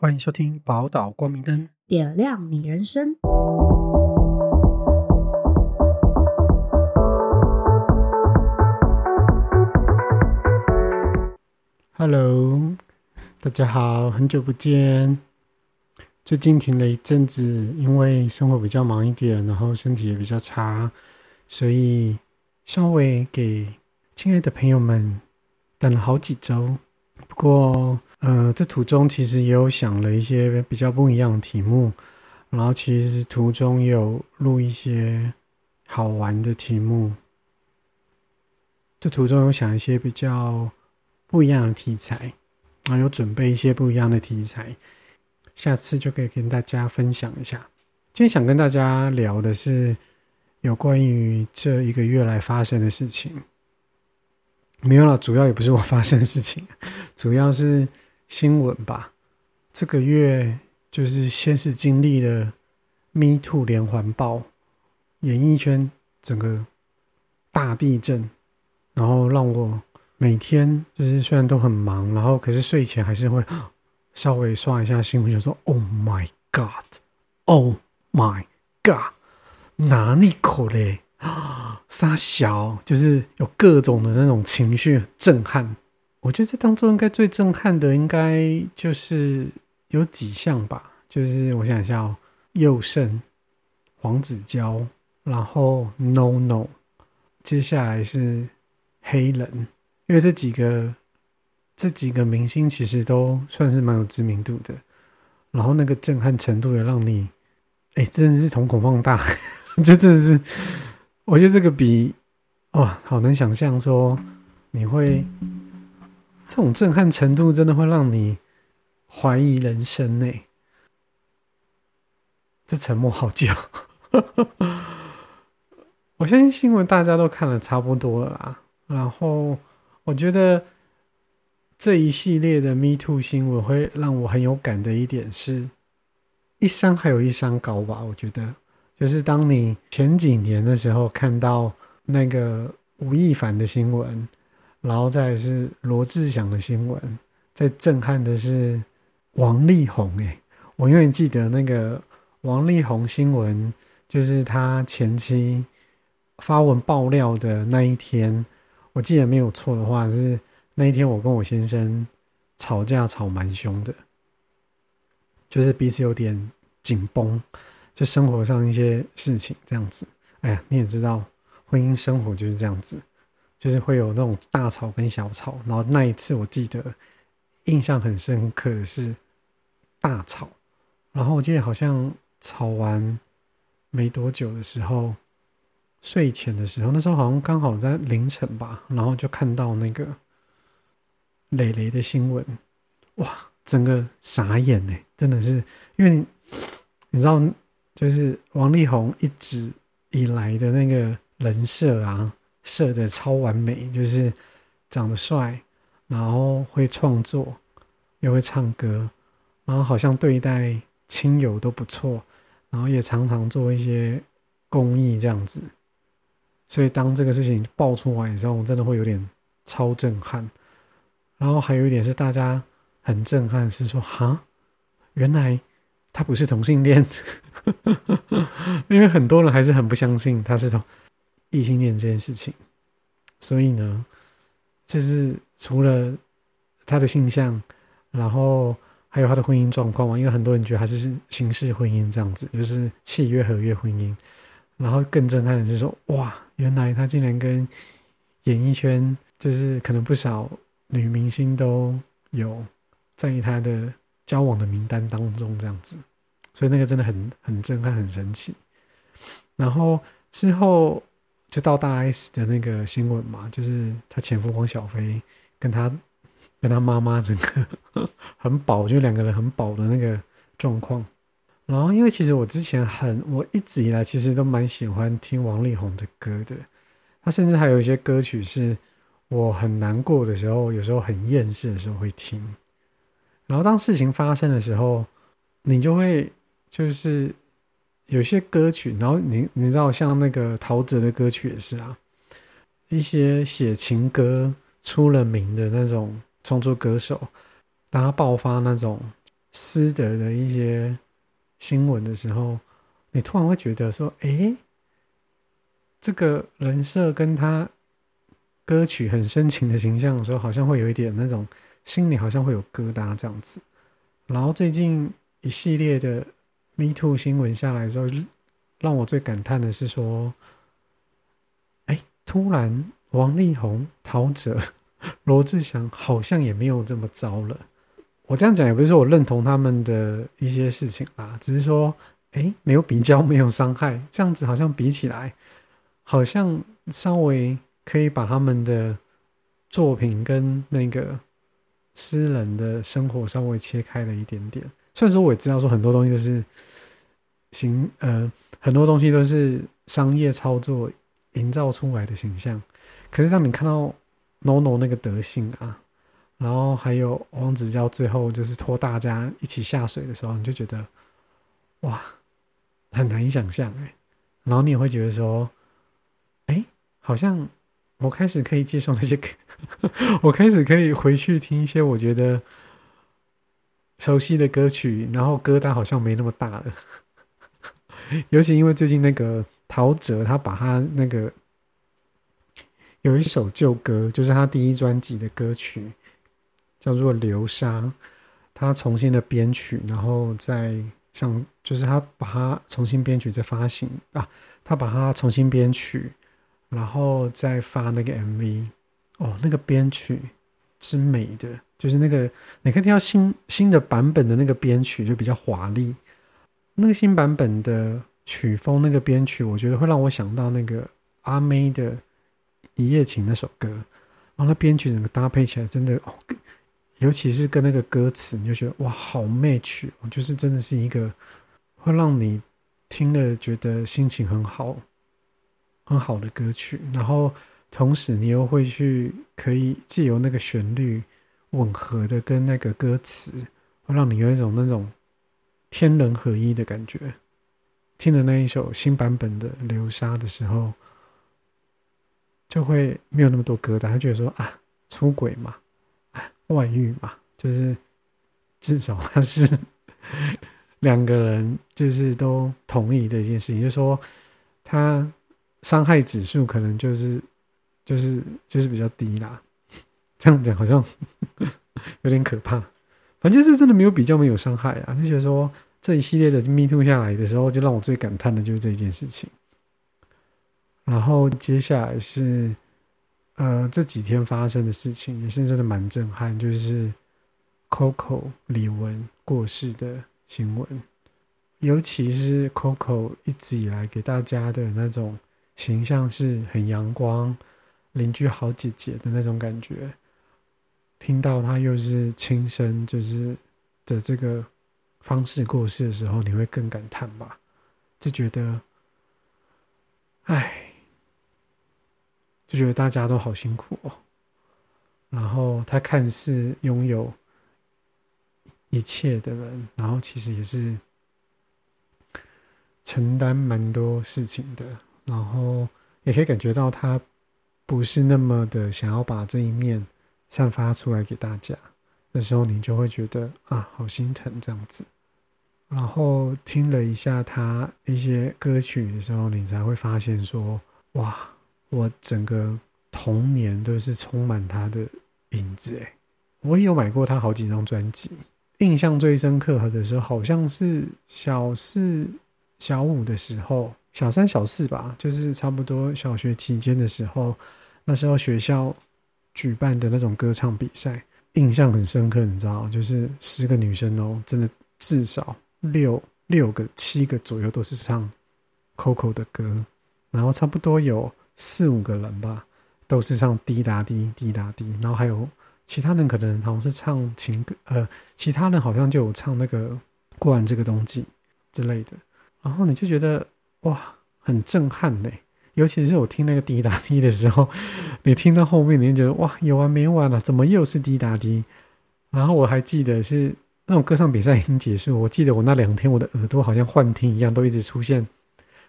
欢迎收听《宝岛光明灯》。点亮你人生。Hello，大家好，很久不见。最近停了一阵子，因为生活比较忙一点，然后身体也比较差，所以稍微给亲爱的朋友们等了好几周。不过，呃，这途中其实也有想了一些比较不一样的题目，然后其实途中有录一些好玩的题目。这途中有想一些比较不一样的题材，然后有准备一些不一样的题材，下次就可以跟大家分享一下。今天想跟大家聊的是有关于这一个月来发生的事情，没有了，主要也不是我发生的事情，主要是新闻吧。这个月就是先是经历了 Me Too 连环爆，演艺圈整个大地震，然后让我。每天就是虽然都很忙，然后可是睡前还是会 稍微刷一下新闻，就说 “Oh my God, Oh my God”，哪里口嘞？傻小，就是有各种的那种情绪震撼。我觉得这当中应该最震撼的，应该就是有几项吧。就是我想一下哦，佑胜、黄子佼，然后 No No，接下来是黑人。因为这几个这几个明星其实都算是蛮有知名度的，然后那个震撼程度也让你，哎，真的是瞳孔放大，就真的是，我觉得这个比哇，好难想象说你会这种震撼程度，真的会让你怀疑人生呢。这沉默好久，我相信新闻大家都看了差不多了啦，然后。我觉得这一系列的 Me Too 新闻会让我很有感的一点是，一山还有一山高吧。我觉得，就是当你前几年的时候看到那个吴亦凡的新闻，然后再是罗志祥的新闻，最震撼的是王力宏。诶，我永远记得那个王力宏新闻，就是他前期发文爆料的那一天。我记得没有错的话，是那一天我跟我先生吵架吵蛮凶的，就是彼此有点紧绷，就生活上一些事情这样子。哎呀，你也知道，婚姻生活就是这样子，就是会有那种大吵跟小吵。然后那一次我记得印象很深刻的是大吵，然后我记得好像吵完没多久的时候。睡前的时候，那时候好像刚好在凌晨吧，然后就看到那个磊磊的新闻，哇，整个傻眼呢，真的是，因为你知道，就是王力宏一直以来的那个人设啊，设的超完美，就是长得帅，然后会创作，又会唱歌，然后好像对待亲友都不错，然后也常常做一些公益这样子。所以当这个事情爆出来的时候，我真的会有点超震撼。然后还有一点是大家很震撼，是说哈，原来他不是同性恋，因为很多人还是很不相信他是同异性恋这件事情。所以呢，这是除了他的性向，然后还有他的婚姻状况嘛，因为很多人觉得他是形式婚姻这样子，就是契约合约婚姻。然后更震撼的是说，哇！原来他竟然跟演艺圈，就是可能不少女明星都有在他的交往的名单当中，这样子，所以那个真的很很震撼，很神奇。然后之后就到大 S 的那个新闻嘛，就是她前夫黄小飞跟她跟她妈妈整个 很饱，就两个人很饱的那个状况。然后，因为其实我之前很，我一直以来其实都蛮喜欢听王力宏的歌的。他甚至还有一些歌曲是我很难过的时候，有时候很厌世的时候会听。然后当事情发生的时候，你就会就是有些歌曲，然后你你知道，像那个陶喆的歌曲也是啊，一些写情歌出了名的那种创作歌手，当他爆发那种。私德的一些新闻的时候，你突然会觉得说，诶，这个人设跟他歌曲很深情的形象的时候，好像会有一点那种心里好像会有疙瘩这样子。然后最近一系列的 Me Too 新闻下来之后，让我最感叹的是说，哎，突然王力宏、陶喆、罗志祥好像也没有这么糟了。我这样讲也不是说我认同他们的一些事情啦，只是说，哎，没有比较，没有伤害，这样子好像比起来，好像稍微可以把他们的作品跟那个私人的生活稍微切开了一点点。虽然说我也知道说很多东西都是形呃，很多东西都是商业操作营造出来的形象，可是让你看到 NONO 那个德性啊。然后还有王子娇最后就是拖大家一起下水的时候，你就觉得哇，很难以想象哎。然后你也会觉得说，哎，好像我开始可以接受那些歌，我开始可以回去听一些我觉得熟悉的歌曲，然后歌单好像没那么大了。尤其因为最近那个陶喆，他把他那个有一首旧歌，就是他第一专辑的歌曲。叫做流沙，他重新的编曲，然后再像就是他把它重新编曲再发行啊，他把它重新编曲，然后再发那个 MV 哦，那个编曲之美的，就是那个你可以听到新新的版本的那个编曲就比较华丽，那个新版本的曲风那个编曲，我觉得会让我想到那个阿妹的《一夜情》那首歌，然后那编曲整个搭配起来真的哦。尤其是跟那个歌词，你就觉得哇，好 match，就是真的是一个会让你听了觉得心情很好、很好的歌曲。然后同时你又会去可以借由那个旋律吻合的跟那个歌词，会让你有一种那种天人合一的感觉。听了那一首新版本的《流沙》的时候，就会没有那么多疙瘩，他觉得说啊，出轨嘛。外遇嘛，就是至少他是 两个人，就是都同意的一件事情，就是说他伤害指数可能就是就是就是比较低啦。这样讲好像 有点可怕，反正是真的没有比较，没有伤害啊。就觉得说这一系列的 Me Too 下来的时候，就让我最感叹的就是这件事情。然后接下来是。呃，这几天发生的事情也是真的蛮震撼，就是 Coco 李玟过世的新闻，尤其是 Coco 一直以来给大家的那种形象是很阳光、邻居好姐姐的那种感觉，听到他又是亲生就是的这个方式过世的时候，你会更感叹吧？就觉得，唉。就觉得大家都好辛苦哦，然后他看似拥有一切的人，然后其实也是承担蛮多事情的，然后也可以感觉到他不是那么的想要把这一面散发出来给大家。那时候你就会觉得啊，好心疼这样子。然后听了一下他一些歌曲的时候，你才会发现说，哇。我整个童年都是充满他的影子诶，我也有买过他好几张专辑，印象最深刻的时候好像是小四、小五的时候，小三、小四吧，就是差不多小学期间的时候，那时候学校举办的那种歌唱比赛，印象很深刻，你知道，就是十个女生哦，真的至少六六个、七个左右都是唱 Coco 的歌，然后差不多有。四五个人吧，都是唱滴答滴滴答滴，然后还有其他人可能好像是唱情歌，呃，其他人好像就有唱那个过完这个冬季之类的，然后你就觉得哇，很震撼嘞！尤其是我听那个滴答滴的时候，你听到后面，你就觉得哇，有完没完了？怎么又是滴答滴？然后我还记得是那种歌唱比赛已经结束，我记得我那两天我的耳朵好像幻听一样，都一直出现。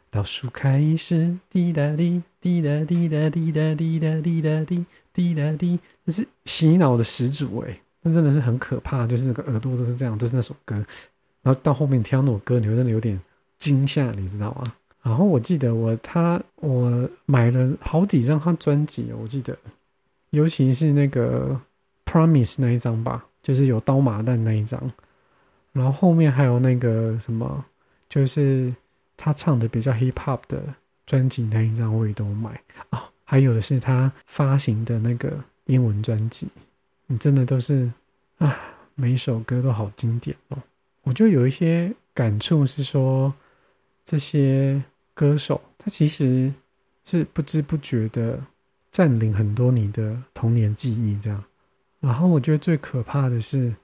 倒数开始，滴答滴，滴答滴答滴答滴答滴答滴，滴答滴，这是洗脑的始祖哎！那真的是很可怕，就是那个耳朵都是这样，都是那首歌，然后到后面听到那首歌，你会真的有点惊吓，你知道吗？然后我记得我他我买了好几张他专辑，我记得，尤其是那个 Promise 那一张吧，就是有刀马旦那一张，然后后面还有那个什么，就是他唱的比较 Hip Hop 的专辑那一张我也都买。啊，还有的是他发行的那个英文专辑，你真的都是啊，每一首歌都好经典哦，我就有一些感触是说这些。歌手，他其实是不知不觉的占领很多你的童年记忆，这样。然后我觉得最可怕的是，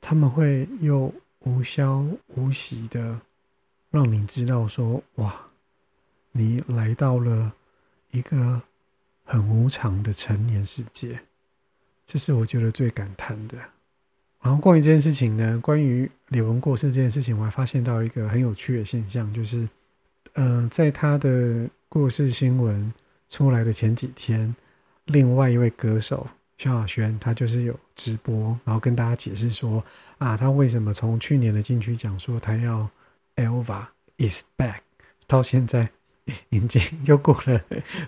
他们会又无消无息的让你知道说，哇，你来到了一个很无常的成年世界，这是我觉得最感叹的。然后关于这件事情呢，关于李玟过世这件事情，我还发现到一个很有趣的现象，就是。嗯，在他的过世新闻出来的前几天，另外一位歌手萧亚轩，他就是有直播，然后跟大家解释说，啊，他为什么从去年的金曲奖说他要 Elva is back，到现在 已经又过了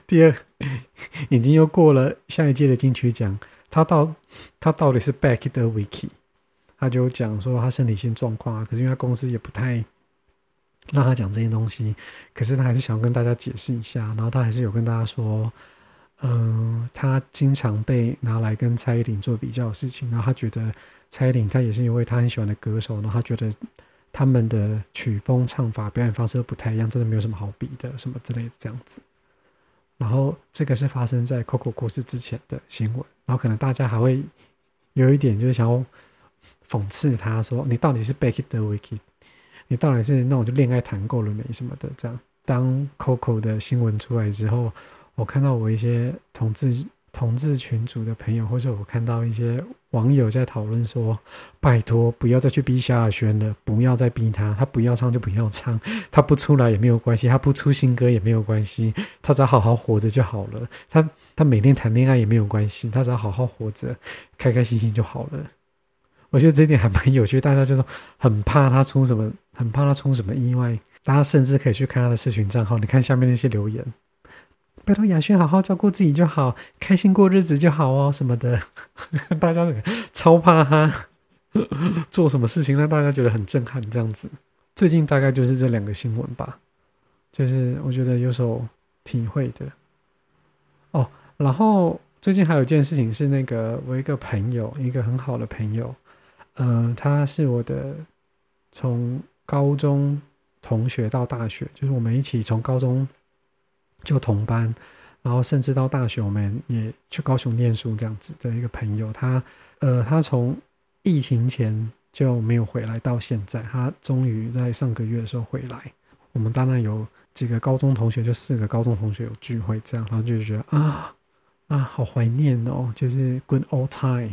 第二，已经又过了下一届的金曲奖，他到他到底是 back 的 Wiki，他就讲说他身体性状况啊，可是因为他公司也不太。让他讲这些东西，可是他还是想要跟大家解释一下，然后他还是有跟大家说，嗯，他经常被拿来跟蔡依林做比较的事情，然后他觉得蔡依林他也是一位他很喜欢的歌手，然后他觉得他们的曲风、唱法、表演方式都不太一样，真的没有什么好比的，什么之类的这样子。然后这个是发生在 Coco 过世之前的新闻，然后可能大家还会有一点就是想要讽刺他说，你到底是 Becky 的 Vicky？你到底是那我就恋爱谈够了没什么的这样。当 Coco 的新闻出来之后，我看到我一些同志同志群组的朋友，或者我看到一些网友在讨论说：“拜托，不要再去逼萧亚轩了，不要再逼他，他不要唱就不要唱，他不出来也没有关系，他不出新歌也没有关系，他只要好好活着就好了。他他每天谈恋爱也没有关系，他只要好好活着，开开心心就好了。”我觉得这点还蛮有趣，大家就是很怕他出什么，很怕他出什么意外。大家甚至可以去看他的社群账号，你看下面那些留言，拜托雅轩好好照顾自己就好，开心过日子就好哦什么的。大家超怕他做什么事情让大家觉得很震撼这样子。最近大概就是这两个新闻吧，就是我觉得有所体会的。哦，然后最近还有一件事情是那个我一个朋友，一个很好的朋友。嗯，他是我的从高中同学到大学，就是我们一起从高中就同班，然后甚至到大学我们也去高雄念书这样子的一个朋友。他呃，他从疫情前就没有回来，到现在他终于在上个月的时候回来。我们当然有几个高中同学，就四个高中同学有聚会这样，然后就觉得啊啊，好怀念哦，就是 good old time，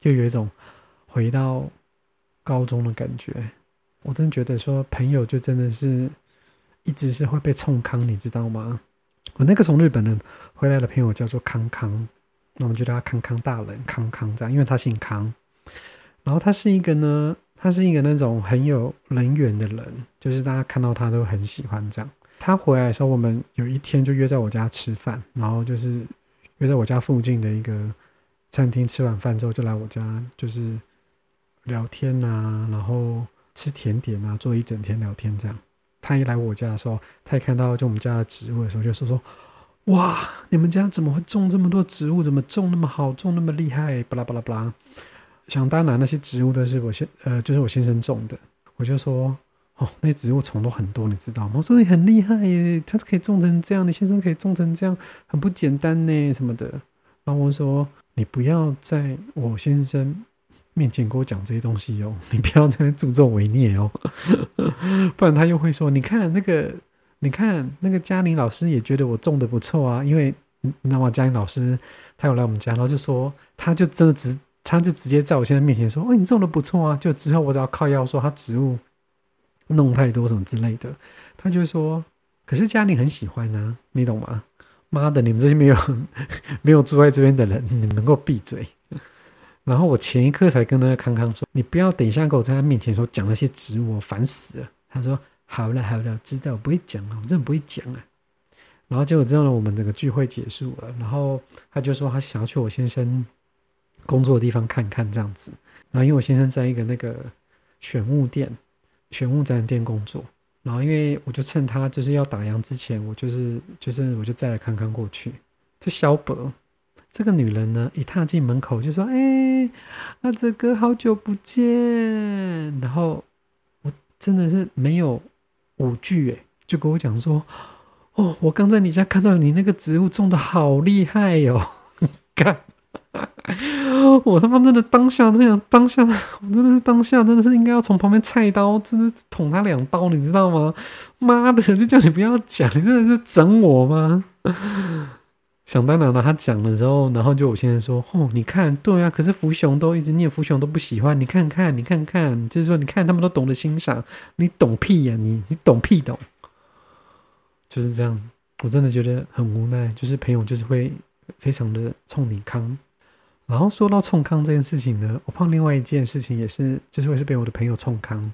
就有一种。回到高中的感觉，我真觉得说朋友就真的是一直是会被冲康，你知道吗？我那个从日本的回来的朋友叫做康康，那我们就叫他康康大人，康康这样，因为他姓康。然后他是一个呢，他是一个那种很有人缘的人，就是大家看到他都很喜欢这样。他回来的时候，我们有一天就约在我家吃饭，然后就是约在我家附近的一个餐厅吃完饭之后，就来我家，就是。聊天呐，然后吃甜点啊，坐一整天聊天这样。他一来我家的时候，他一看到就我们家的植物的时候，就说说：“哇，你们家怎么会种这么多植物？怎么种那么好，种那么厉害？”巴拉巴拉巴拉。想当然，那些植物都是我先呃，就是我先生种的。我就说：“哦，那些植物虫都很多，你知道吗？”我说：“你很厉害耶，他可以种成这样，你先生可以种成这样，很不简单呢，什么的。”然后我说：“你不要在我先生。”面前跟我讲这些东西哦，你不要在那助纣为虐哦，不然他又会说：你看那个，你看那个嘉玲老师也觉得我种的不错啊，因为你知道吗？嘉玲老师他有来我们家，然后就说，他就真的直，他就直接在我现在面前说：哦，你种的不错啊。就之后我只要靠药说他植物弄太多什么之类的，他就会说：可是嘉玲很喜欢啊，你懂吗？妈的，你们这些没有 没有住在这边的人，你们能够闭嘴？然后我前一刻才跟那个康康说：“你不要等一下跟我在他面前说讲那些植物，烦死了。”他说：“好了好了，知道，我不会讲了，我真的不会讲啊。”然后结果之后呢，我们整个聚会结束了，然后他就说他想要去我先生工作的地方看看这样子。然后因为我先生在一个那个玄物店、玄物展店工作，然后因为我就趁他就是要打烊之前，我就是就是我就载了康康过去。这小伯。这个女人呢，一踏进门口就说：“哎，阿哲哥，好久不见。”然后我真的是没有五句，哎，就跟我讲说：“哦，我刚在你家看到你那个植物种的好厉害哟！” 看，我他妈真的当下这样，当下我真的是当下真的是应该要从旁边菜刀真的捅他两刀，你知道吗？妈的，就叫你不要讲，你真的是整我吗？想当然了，他讲了之后，然后就我先生说：“哦，你看，对啊，可是福雄都一直念，福雄都不喜欢。你看看，你看看，就是说，你看他们都懂得欣赏，你懂屁呀？你你懂屁懂？就是这样。我真的觉得很无奈，就是朋友就是会非常的冲你康。然后说到冲康这件事情呢，我碰另外一件事情也是，就是会是被我的朋友冲康。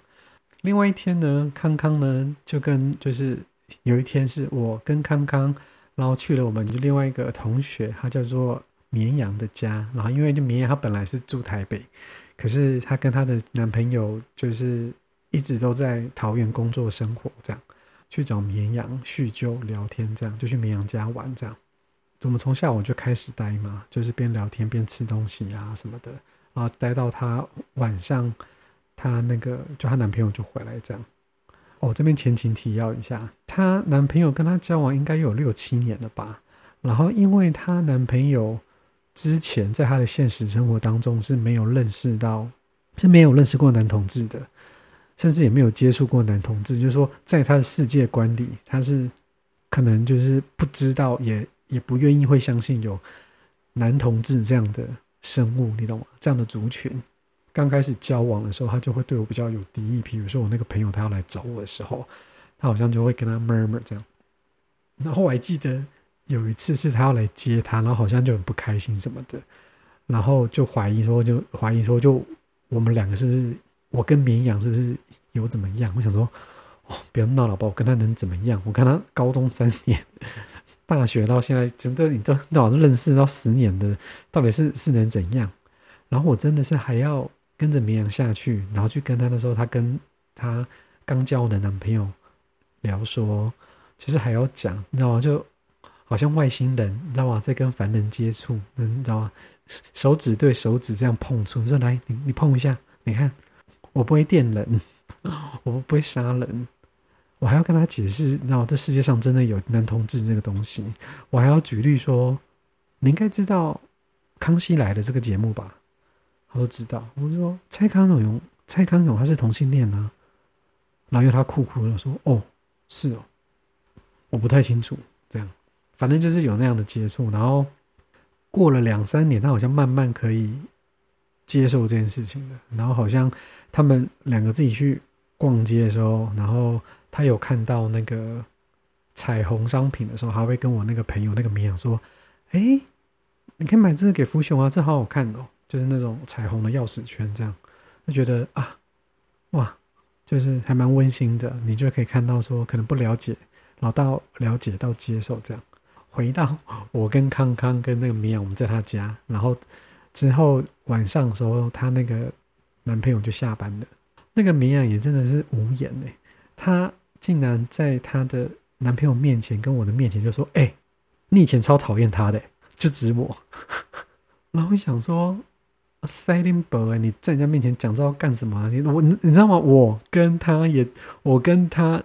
另外一天呢，康康呢就跟就是有一天是我跟康康。”然后去了我们就另外一个同学，他叫做绵羊的家。然后因为就绵羊，她本来是住台北，可是她跟她的男朋友就是一直都在桃园工作生活，这样去找绵羊叙旧聊天，这样就去绵羊家玩，这样。我们从下午就开始待嘛，就是边聊天边吃东西啊什么的，然后待到她晚上，她那个就她男朋友就回来这样。哦，这边前情提要一下，她男朋友跟她交往应该有六七年了吧？然后，因为她男朋友之前在她的现实生活当中是没有认识到，是没有认识过男同志的，甚至也没有接触过男同志，就是说，在他的世界观里，他是可能就是不知道，也也不愿意会相信有男同志这样的生物，你懂吗？这样的族群。刚开始交往的时候，他就会对我比较有敌意。比如说我那个朋友他要来找我的时候，他好像就会跟他 murmur 这样。然后我还记得有一次是他要来接他，然后好像就很不开心什么的，然后就怀疑说，就怀疑说，就我们两个是不是我跟绵羊是不是有怎么样？我想说，哦，不要闹了吧，我跟他能怎么样？我跟他高中三年，大学到现在，真的你都老认识到十年的，到底是是能怎样？然后我真的是还要。跟着绵羊下去，然后去跟他的时候，他跟他刚交的男朋友聊说，其实还要讲，你知道吗？就好像外星人，你知道吗？在跟凡人接触，你知道吗？手指对手指这样碰触，说来，你你碰一下，你看，我不会电人，我不会杀人，我还要跟他解释，你知道这世界上真的有男同志这个东西，我还要举例说，你应该知道《康熙来的》这个节目吧？他都知道，我就说蔡康永，蔡康永他是同性恋啊，然后因为他酷酷的说，哦，是哦，我不太清楚，这样，反正就是有那样的接触，然后过了两三年，他好像慢慢可以接受这件事情了，然后好像他们两个自己去逛街的时候，然后他有看到那个彩虹商品的时候，还会跟我那个朋友那个绵羊说，哎，你可以买这个给福雄啊，这好好看哦。就是那种彩虹的钥匙圈，这样就觉得啊，哇，就是还蛮温馨的。你就可以看到说，可能不了解，老到了解到接受这样。回到 我跟康康跟那个绵羊，我们在他家，然后之后晚上的时候，他那个男朋友就下班了。那个绵羊也真的是无言哎，他竟然在他的男朋友面前跟我的面前就说：“哎，你以前超讨厌他的，就指我。”然后我想说。塞林伯，你在人家面前讲这要干什么？你我你你知道吗？我跟他也，我跟他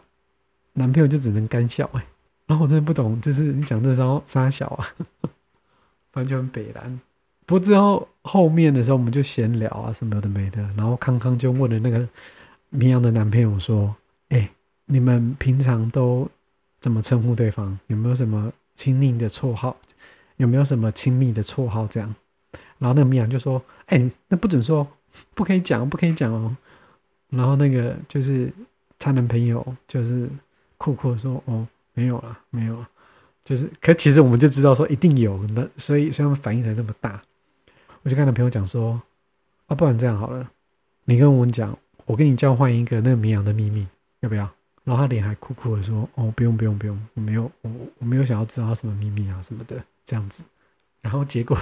男朋友就只能干笑哎。然后我真的不懂，就是你讲这招傻小啊，完全北蓝。不过之后后面的时候，我们就闲聊啊，什么的没的。然后康康就问了那个绵阳的男朋友说：“哎，你们平常都怎么称呼对方？有没有什么亲密的绰号？有没有什么亲密的绰号？这样？”然后那个绵羊就说：“哎，那不准说，不可以讲，不可以讲哦。”然后那个就是她男朋友，就是酷酷说：“哦，没有了，没有了。”就是，可其实我们就知道说一定有，那所以所以他们反应才这么大。我就跟她朋友讲说：“啊，不然这样好了，你跟我们讲，我跟你交换一个那个绵羊的秘密，要不要？然后他脸还酷酷的说：“哦，不用不用不用，我没有我我没有想要知道什么秘密啊什么的这样子。”然后结果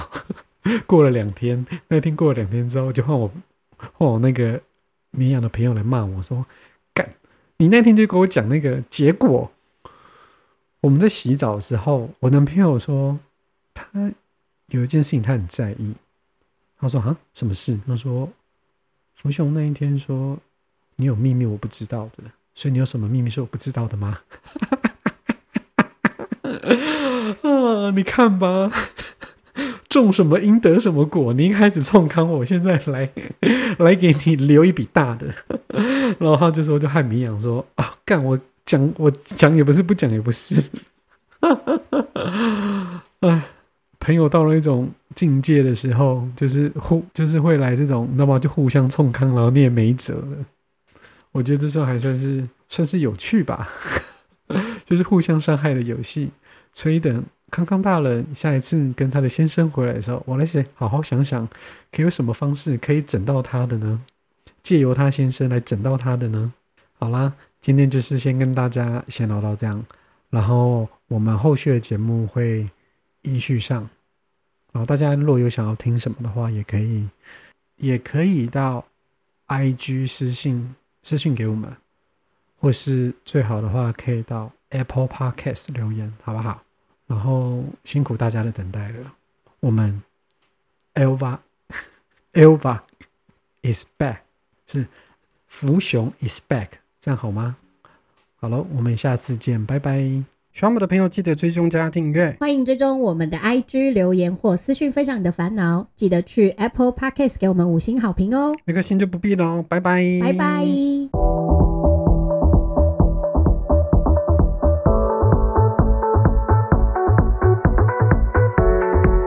过了两天，那天过了两天之后，就换我换我那个绵羊的朋友来骂我说：“干，你那天就跟我讲那个结果。”我们在洗澡的时候，我男朋友说他有一件事情他很在意。他说：“啊，什么事？”他说：“福雄那一天说你有秘密我不知道的。”所以你有什么秘密是我不知道的吗？啊，你看吧，种什么因得什么果。你一开始冲康，我现在来 来给你留一笔大的。然后他就说，就汉明阳说啊，干我讲我讲也不是，不讲也不是。哎，朋友到了一种境界的时候，就是互就是会来这种，那么就互相冲康，然后你也没辙了。我觉得这时候还算是算是有趣吧，就是互相伤害的游戏。所以等康康大人，下一次跟他的先生回来的时候，我来想好好想想，可以有什么方式可以整到他的呢？借由他先生来整到他的呢？好啦，今天就是先跟大家先聊到这样，然后我们后续的节目会依序上。然后大家如果有想要听什么的话，也可以也可以到 IG 私信。私信给我们，或是最好的话，可以到 Apple Podcast 留言，好不好？然后辛苦大家的等待了。我们 Elva Elva is back，是福雄 is back，这样好吗？好了，我们下次见，拜拜。喜欢我的朋友记得追踪加订阅，欢迎追踪我们的 IG 留言或私讯分享你的烦恼，记得去 Apple Podcast 给我们五星好评哦。那个星就不必了，拜拜，拜拜。